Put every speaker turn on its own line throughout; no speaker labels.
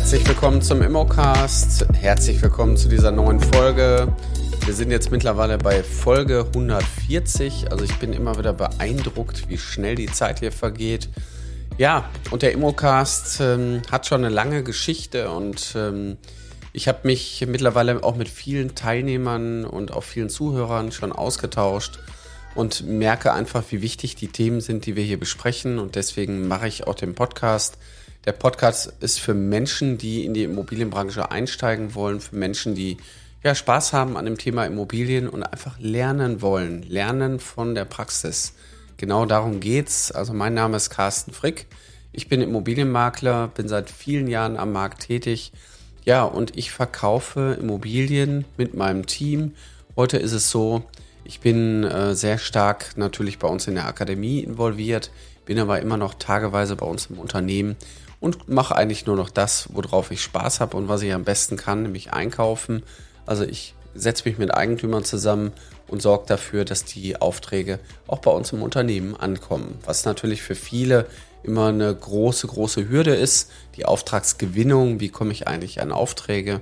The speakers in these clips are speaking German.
Herzlich willkommen zum Immocast. Herzlich willkommen zu dieser neuen Folge. Wir sind jetzt mittlerweile bei Folge 140. Also ich bin immer wieder beeindruckt, wie schnell die Zeit hier vergeht. Ja, und der Immocast ähm, hat schon eine lange Geschichte und ähm, ich habe mich mittlerweile auch mit vielen Teilnehmern und auch vielen Zuhörern schon ausgetauscht und merke einfach, wie wichtig die Themen sind, die wir hier besprechen. Und deswegen mache ich auch den Podcast. Der Podcast ist für Menschen, die in die Immobilienbranche einsteigen wollen, für Menschen, die ja Spaß haben an dem Thema Immobilien und einfach lernen wollen, lernen von der Praxis. Genau darum geht's. Also mein Name ist Carsten Frick. Ich bin Immobilienmakler, bin seit vielen Jahren am Markt tätig. Ja, und ich verkaufe Immobilien mit meinem Team. Heute ist es so, ich bin äh, sehr stark natürlich bei uns in der Akademie involviert, bin aber immer noch tageweise bei uns im Unternehmen und mache eigentlich nur noch das, worauf ich Spaß habe und was ich am besten kann, nämlich einkaufen. Also ich setze mich mit Eigentümern zusammen und sorge dafür, dass die Aufträge auch bei uns im Unternehmen ankommen. Was natürlich für viele immer eine große, große Hürde ist. Die Auftragsgewinnung, wie komme ich eigentlich an Aufträge?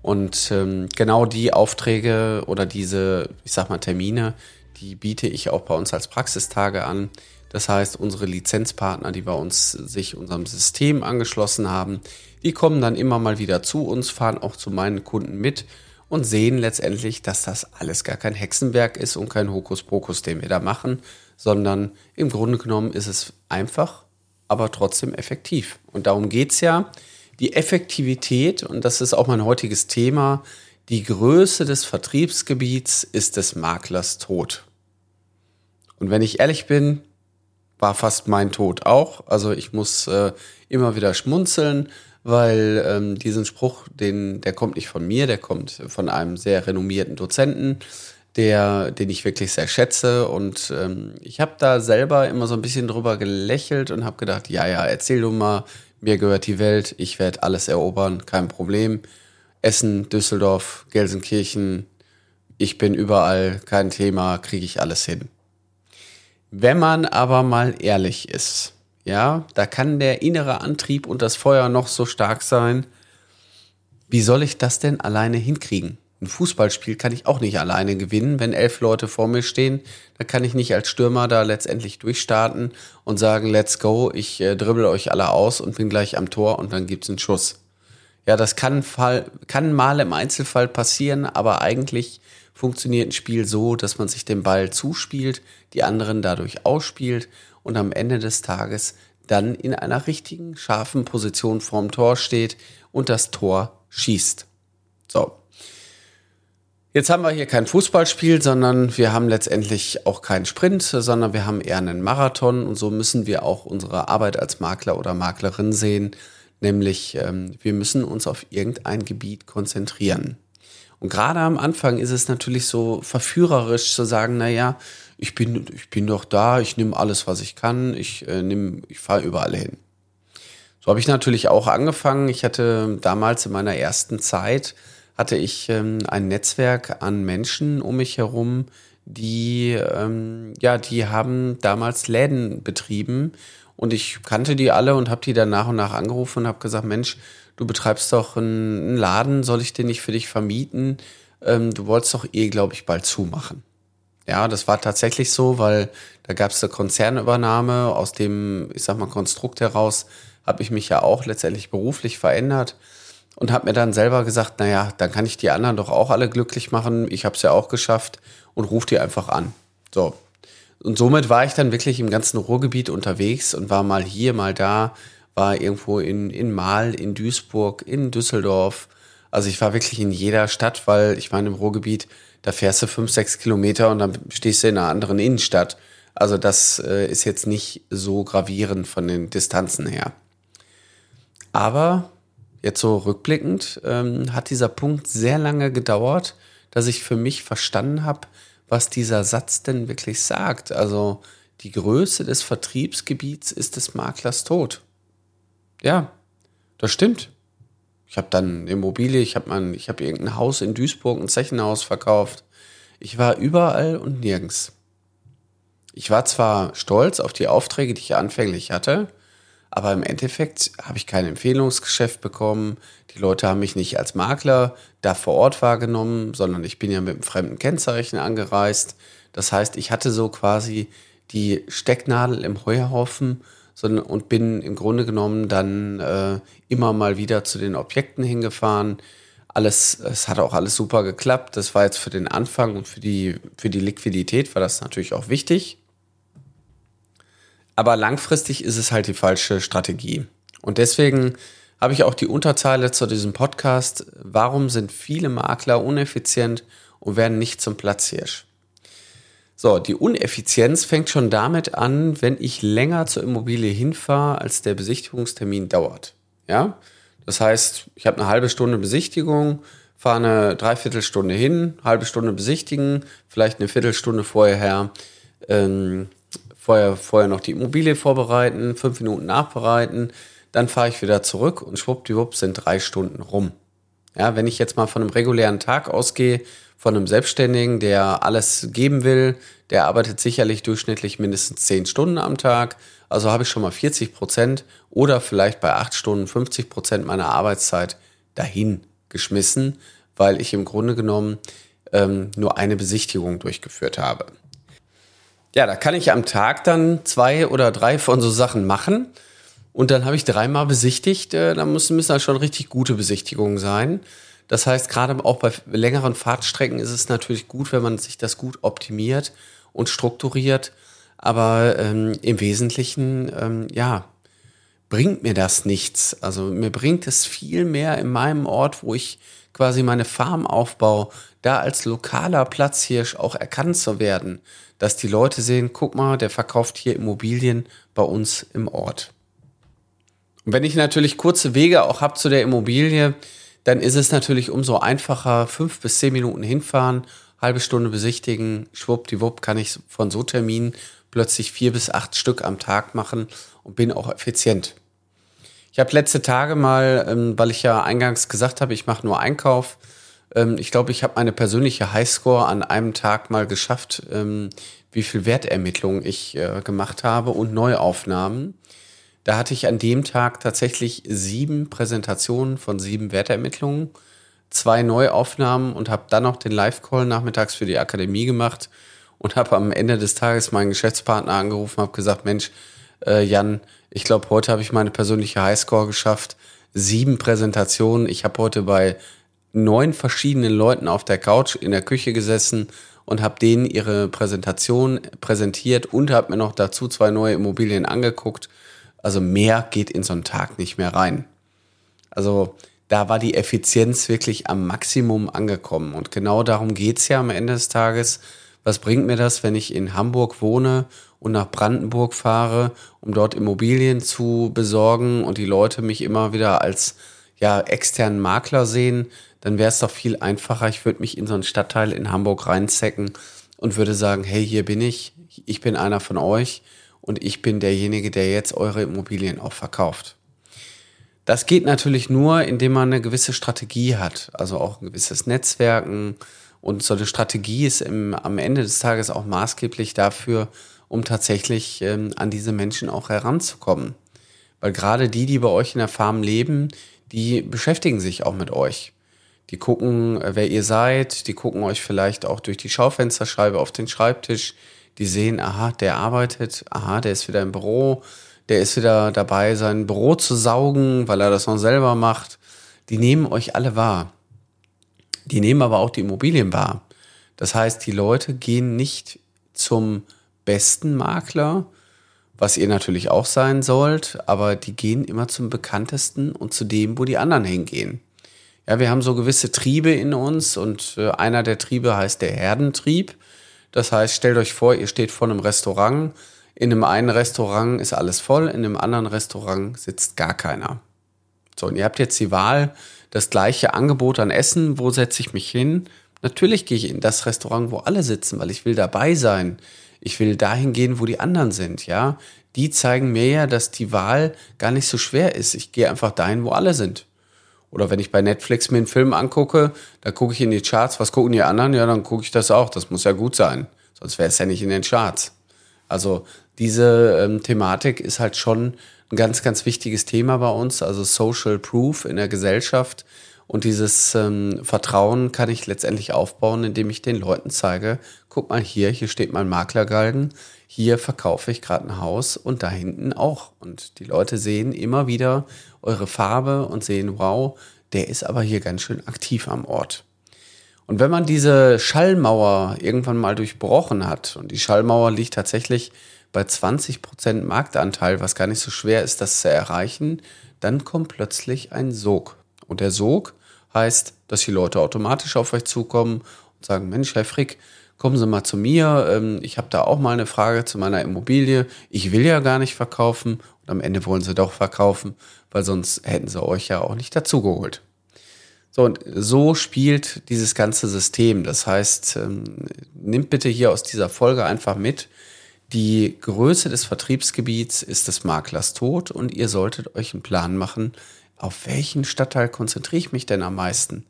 Und ähm, genau die Aufträge oder diese, ich sag mal, Termine, die biete ich auch bei uns als Praxistage an. Das heißt, unsere Lizenzpartner, die bei uns sich unserem System angeschlossen haben, die kommen dann immer mal wieder zu uns, fahren auch zu meinen Kunden mit und sehen letztendlich, dass das alles gar kein Hexenwerk ist und kein Hokuspokus, den wir da machen, sondern im Grunde genommen ist es einfach, aber trotzdem effektiv. Und darum geht's ja. Die Effektivität, und das ist auch mein heutiges Thema, die Größe des Vertriebsgebiets ist des Maklers Tod. Und wenn ich ehrlich bin, war fast mein Tod auch. Also ich muss äh, immer wieder schmunzeln, weil ähm, diesen Spruch, den, der kommt nicht von mir, der kommt von einem sehr renommierten Dozenten, der, den ich wirklich sehr schätze. Und ähm, ich habe da selber immer so ein bisschen drüber gelächelt und habe gedacht, ja, ja, erzähl du mal, mir gehört die Welt, ich werde alles erobern, kein Problem. Essen, Düsseldorf, Gelsenkirchen, ich bin überall, kein Thema, kriege ich alles hin. Wenn man aber mal ehrlich ist, ja, da kann der innere Antrieb und das Feuer noch so stark sein. Wie soll ich das denn alleine hinkriegen? Ein Fußballspiel kann ich auch nicht alleine gewinnen. Wenn elf Leute vor mir stehen, dann kann ich nicht als Stürmer da letztendlich durchstarten und sagen, let's go, ich äh, dribbel euch alle aus und bin gleich am Tor und dann gibt's einen Schuss. Ja, das kann, Fall, kann mal im Einzelfall passieren, aber eigentlich funktioniert ein Spiel so, dass man sich den Ball zuspielt, die anderen dadurch ausspielt und am Ende des Tages dann in einer richtigen, scharfen Position vorm Tor steht und das Tor schießt. So. Jetzt haben wir hier kein Fußballspiel, sondern wir haben letztendlich auch keinen Sprint, sondern wir haben eher einen Marathon und so müssen wir auch unsere Arbeit als Makler oder Maklerin sehen, nämlich ähm, wir müssen uns auf irgendein Gebiet konzentrieren. Und gerade am Anfang ist es natürlich so verführerisch zu sagen, na ja, ich bin, ich bin doch da, ich nehme alles, was ich kann, ich äh, ich fahre überall hin. So habe ich natürlich auch angefangen. Ich hatte damals in meiner ersten Zeit hatte ich ähm, ein Netzwerk an Menschen um mich herum, die ähm, ja, die haben damals Läden betrieben und ich kannte die alle und habe die dann nach und nach angerufen und habe gesagt, Mensch, du betreibst doch einen Laden, soll ich den nicht für dich vermieten? Ähm, du wolltest doch eh, glaube ich, bald zumachen. Ja, das war tatsächlich so, weil da gab es eine Konzernübernahme. Aus dem, ich sag mal, Konstrukt heraus habe ich mich ja auch letztendlich beruflich verändert und habe mir dann selber gesagt, naja, dann kann ich die anderen doch auch alle glücklich machen. Ich habe es ja auch geschafft und ruf die einfach an. So. Und somit war ich dann wirklich im ganzen Ruhrgebiet unterwegs und war mal hier, mal da, war irgendwo in, in Mahl, in Duisburg, in Düsseldorf. Also ich war wirklich in jeder Stadt, weil ich meine, im Ruhrgebiet, da fährst du fünf, sechs Kilometer und dann stehst du in einer anderen Innenstadt. Also das äh, ist jetzt nicht so gravierend von den Distanzen her. Aber jetzt so rückblickend ähm, hat dieser Punkt sehr lange gedauert, dass ich für mich verstanden habe, was dieser Satz denn wirklich sagt. Also die Größe des Vertriebsgebiets ist des Maklers Tod. Ja, das stimmt. Ich habe dann Immobilie, ich habe habe irgendein Haus in Duisburg, ein Zechenhaus verkauft. Ich war überall und nirgends. Ich war zwar stolz auf die Aufträge, die ich anfänglich hatte, Aber im Endeffekt habe ich kein Empfehlungsgeschäft bekommen. Die Leute haben mich nicht als Makler da vor Ort wahrgenommen, sondern ich bin ja mit einem fremden Kennzeichen angereist. Das heißt, ich hatte so quasi die Stecknadel im Heuhaufen sondern, und bin im Grunde genommen dann äh, immer mal wieder zu den Objekten hingefahren. Alles, es hat auch alles super geklappt. Das war jetzt für den Anfang und für die, für die Liquidität war das natürlich auch wichtig. Aber langfristig ist es halt die falsche Strategie. Und deswegen habe ich auch die Unterzeile zu diesem Podcast. Warum sind viele Makler uneffizient und werden nicht zum Platzhirsch? So, die Uneffizienz fängt schon damit an, wenn ich länger zur Immobilie hinfahre, als der Besichtigungstermin dauert. Ja, das heißt, ich habe eine halbe Stunde Besichtigung, fahre eine Dreiviertelstunde hin, halbe Stunde besichtigen, vielleicht eine Viertelstunde vorher, ähm, vorher, vorher noch die Immobilie vorbereiten, fünf Minuten nachbereiten, dann fahre ich wieder zurück und schwuppdiwupp sind drei Stunden rum. Ja, wenn ich jetzt mal von einem regulären Tag ausgehe, von einem Selbstständigen, der alles geben will, der arbeitet sicherlich durchschnittlich mindestens 10 Stunden am Tag. Also habe ich schon mal 40 Prozent oder vielleicht bei 8 Stunden 50 Prozent meiner Arbeitszeit dahin geschmissen, weil ich im Grunde genommen ähm, nur eine Besichtigung durchgeführt habe. Ja, da kann ich am Tag dann zwei oder drei von so Sachen machen. Und dann habe ich dreimal besichtigt. Äh, da müssen, müssen das schon richtig gute Besichtigungen sein. Das heißt, gerade auch bei längeren Fahrtstrecken ist es natürlich gut, wenn man sich das gut optimiert und strukturiert. Aber ähm, im Wesentlichen, ähm, ja, bringt mir das nichts. Also mir bringt es viel mehr in meinem Ort, wo ich quasi meine Farm aufbaue, da als lokaler Platzhirsch auch erkannt zu werden, dass die Leute sehen, guck mal, der verkauft hier Immobilien bei uns im Ort. Und wenn ich natürlich kurze Wege auch habe zu der Immobilie, dann ist es natürlich umso einfacher, fünf bis zehn Minuten hinfahren, halbe Stunde besichtigen, schwuppdiwupp kann ich von so Terminen plötzlich vier bis acht Stück am Tag machen und bin auch effizient. Ich habe letzte Tage mal, ähm, weil ich ja eingangs gesagt habe, ich mache nur Einkauf, ähm, ich glaube, ich habe meine persönliche Highscore an einem Tag mal geschafft, ähm, wie viel Wertermittlungen ich äh, gemacht habe und Neuaufnahmen. Da hatte ich an dem Tag tatsächlich sieben Präsentationen von sieben Wertermittlungen, zwei Neuaufnahmen und habe dann noch den Live-Call nachmittags für die Akademie gemacht und habe am Ende des Tages meinen Geschäftspartner angerufen, habe gesagt, Mensch, äh, Jan, ich glaube, heute habe ich meine persönliche Highscore geschafft. Sieben Präsentationen. Ich habe heute bei neun verschiedenen Leuten auf der Couch in der Küche gesessen und habe denen ihre Präsentation präsentiert und habe mir noch dazu zwei neue Immobilien angeguckt also mehr geht in so einen Tag nicht mehr rein. Also da war die Effizienz wirklich am Maximum angekommen. Und genau darum geht's ja am Ende des Tages. Was bringt mir das, wenn ich in Hamburg wohne und nach Brandenburg fahre, um dort Immobilien zu besorgen und die Leute mich immer wieder als ja, externen Makler sehen, dann wäre es doch viel einfacher. Ich würde mich in so einen Stadtteil in Hamburg reinzecken und würde sagen, hey, hier bin ich, ich bin einer von euch und ich bin derjenige, der jetzt eure Immobilien auch verkauft. Das geht natürlich nur, indem man eine gewisse Strategie hat, also auch ein gewisses Netzwerken. Und so eine Strategie ist im, am Ende des Tages auch maßgeblich dafür, um tatsächlich ähm, an diese Menschen auch heranzukommen. Weil gerade die, die bei euch in der Farm leben, die beschäftigen sich auch mit euch. Die gucken, äh, wer ihr seid, die gucken euch vielleicht auch durch die Schaufensterscheibe auf den Schreibtisch, die sehen, aha, der arbeitet, aha, der ist wieder im Büro, der ist wieder dabei, sein Büro zu saugen, weil er das noch selber macht. Die nehmen euch alle wahr. Die nehmen aber auch die Immobilien wahr. Das heißt, die Leute gehen nicht zum besten Makler, was ihr natürlich auch sein sollt, aber die gehen immer zum bekanntesten und zu dem, wo die anderen hingehen. Ja, wir haben so gewisse Triebe in uns und äh, einer der Triebe heißt der Herdentrieb. Das heißt, stellt euch vor, ihr steht vor einem Restaurant. In dem einen Restaurant ist alles voll, in dem anderen Restaurant sitzt gar keiner. So, und ihr habt jetzt die Wahl, das gleiche Angebot an Essen, wo setze ich mich hin? Natürlich gehe ich in das Restaurant, wo alle sitzen, weil ich will dabei sein. Ich will dahin gehen, wo die anderen sind, ja. Die zeigen mir ja, dass die Wahl gar nicht so schwer ist. Ich gehe einfach dahin, wo alle sind. Oder wenn ich bei Netflix mir einen Film angucke, da gucke ich in die Charts, was gucken die anderen? Ja, dann gucke ich das auch. Das muss ja gut sein. Sonst wäre es ja nicht in den Charts. Also diese ähm, Thematik ist halt schon ein ganz, ganz wichtiges Thema bei uns, also Social Proof in der Gesellschaft. Und dieses ähm, Vertrauen kann ich letztendlich aufbauen, indem ich den Leuten zeige, guck mal hier, hier steht mein Maklergalgen, hier verkaufe ich gerade ein Haus und da hinten auch. Und die Leute sehen immer wieder eure Farbe und sehen, wow, der ist aber hier ganz schön aktiv am Ort. Und wenn man diese Schallmauer irgendwann mal durchbrochen hat, und die Schallmauer liegt tatsächlich bei 20 Prozent Marktanteil, was gar nicht so schwer ist, das zu erreichen, dann kommt plötzlich ein Sog. Und der Sog heißt, dass die Leute automatisch auf euch zukommen und sagen, Mensch, Herr Frick, kommen Sie mal zu mir, ähm, ich habe da auch mal eine Frage zu meiner Immobilie, ich will ja gar nicht verkaufen und am Ende wollen Sie doch verkaufen, weil sonst hätten Sie euch ja auch nicht dazugeholt. So, und so spielt dieses ganze System. Das heißt, ähm, nimmt bitte hier aus dieser Folge einfach mit, die Größe des Vertriebsgebiets ist des Maklers Tod und ihr solltet euch einen Plan machen, auf welchen Stadtteil konzentriere ich mich denn am meisten?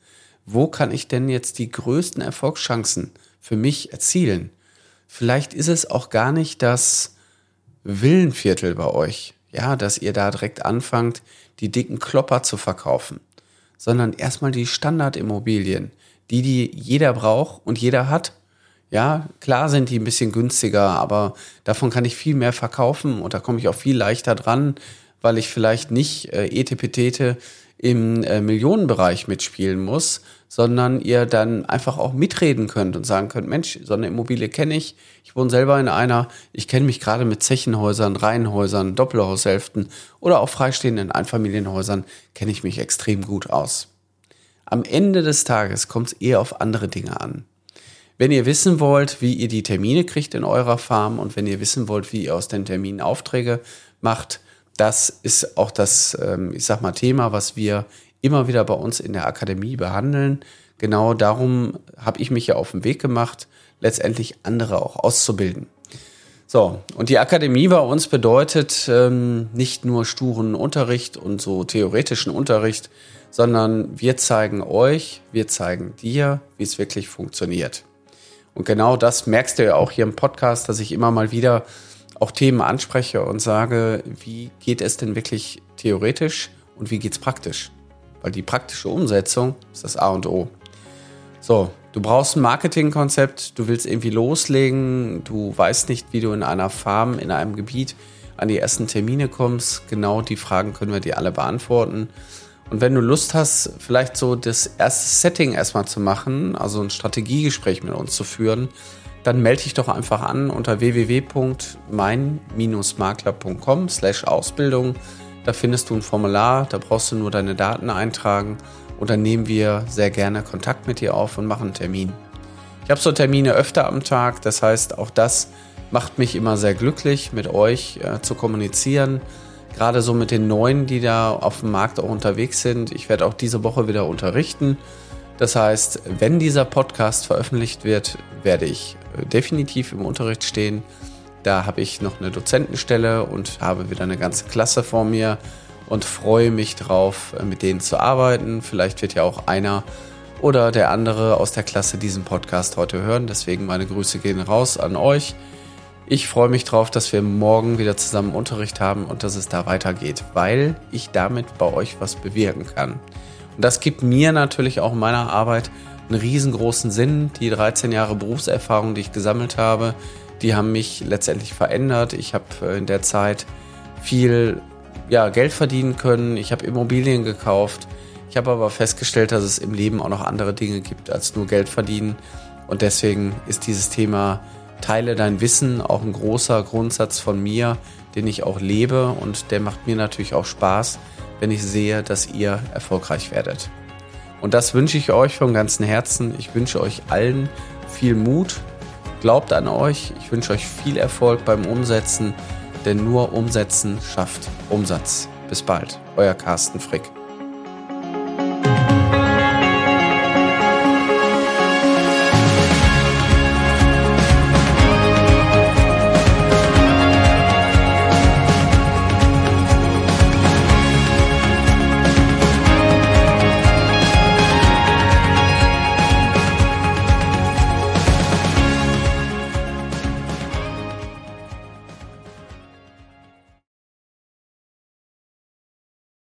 Wo kann ich denn jetzt die größten Erfolgschancen für mich erzielen? Vielleicht ist es auch gar nicht das Villenviertel bei euch, ja, dass ihr da direkt anfangt, die dicken Klopper zu verkaufen, sondern erstmal die Standardimmobilien, die, die jeder braucht und jeder hat. Ja, klar sind die ein bisschen günstiger, aber davon kann ich viel mehr verkaufen und da komme ich auch viel leichter dran, weil ich vielleicht nicht äh, Etepetete im äh, Millionenbereich mitspielen muss, sondern ihr dann einfach auch mitreden könnt und sagen könnt, Mensch, so eine Immobilie kenne ich, ich wohne selber in einer, ich kenne mich gerade mit Zechenhäusern, Reihenhäusern, Doppelhaushälften oder auch freistehenden Einfamilienhäusern, kenne ich mich extrem gut aus. Am Ende des Tages kommt es eher auf andere Dinge an. Wenn ihr wissen wollt, wie ihr die Termine kriegt in eurer Farm und wenn ihr wissen wollt, wie ihr aus den Terminen Aufträge macht, das ist auch das, ähm, ich sag mal, Thema, was wir immer wieder bei uns in der Akademie behandeln. Genau darum habe ich mich ja auf den Weg gemacht, letztendlich andere auch auszubilden. So, und die Akademie bei uns bedeutet ähm, nicht nur sturen Unterricht und so theoretischen Unterricht, sondern wir zeigen euch, wir zeigen dir, wie es wirklich funktioniert. Und genau das merkst du ja auch hier im Podcast, dass ich immer mal wieder auch Themen anspreche und sage, wie geht es denn wirklich theoretisch und wie geht es praktisch? Weil die praktische Umsetzung ist das A und O. So, du brauchst ein Marketingkonzept, du willst irgendwie loslegen, du weißt nicht, wie du in einer Farm, in einem Gebiet an die ersten Termine kommst. Genau die Fragen können wir dir alle beantworten. Und wenn du Lust hast, vielleicht so das erste Setting erstmal zu machen, also ein Strategiegespräch mit uns zu führen, dann melde dich doch einfach an unter www.mein-makler.com slash Ausbildung. Da findest du ein Formular, da brauchst du nur deine Daten eintragen und dann nehmen wir sehr gerne Kontakt mit dir auf und machen einen Termin. Ich habe so Termine öfter am Tag, das heißt, auch das macht mich immer sehr glücklich, mit euch äh, zu kommunizieren. Gerade so mit den Neuen, die da auf dem Markt auch unterwegs sind. Ich werde auch diese Woche wieder unterrichten. Das heißt, wenn dieser Podcast veröffentlicht wird, werde ich definitiv im Unterricht stehen. Da habe ich noch eine Dozentenstelle und habe wieder eine ganze Klasse vor mir und freue mich drauf, mit denen zu arbeiten. Vielleicht wird ja auch einer oder der andere aus der Klasse diesen Podcast heute hören. Deswegen meine Grüße gehen raus an euch. Ich freue mich drauf, dass wir morgen wieder zusammen Unterricht haben und dass es da weitergeht, weil ich damit bei euch was bewirken kann. Und das gibt mir natürlich auch in meiner Arbeit einen riesengroßen Sinn. Die 13 Jahre Berufserfahrung, die ich gesammelt habe, die haben mich letztendlich verändert. Ich habe äh, in der Zeit viel ja, Geld verdienen können. Ich habe Immobilien gekauft. Ich habe aber festgestellt, dass es im Leben auch noch andere Dinge gibt als nur Geld verdienen. Und deswegen ist dieses Thema Teile dein Wissen auch ein großer Grundsatz von mir, den ich auch lebe. Und der macht mir natürlich auch Spaß, wenn ich sehe, dass ihr erfolgreich werdet. Und das wünsche ich euch vom ganzen Herzen. Ich wünsche euch allen viel Mut. Glaubt an euch. Ich wünsche euch viel Erfolg beim Umsetzen, denn nur Umsetzen schafft Umsatz. Bis bald, euer Carsten Frick.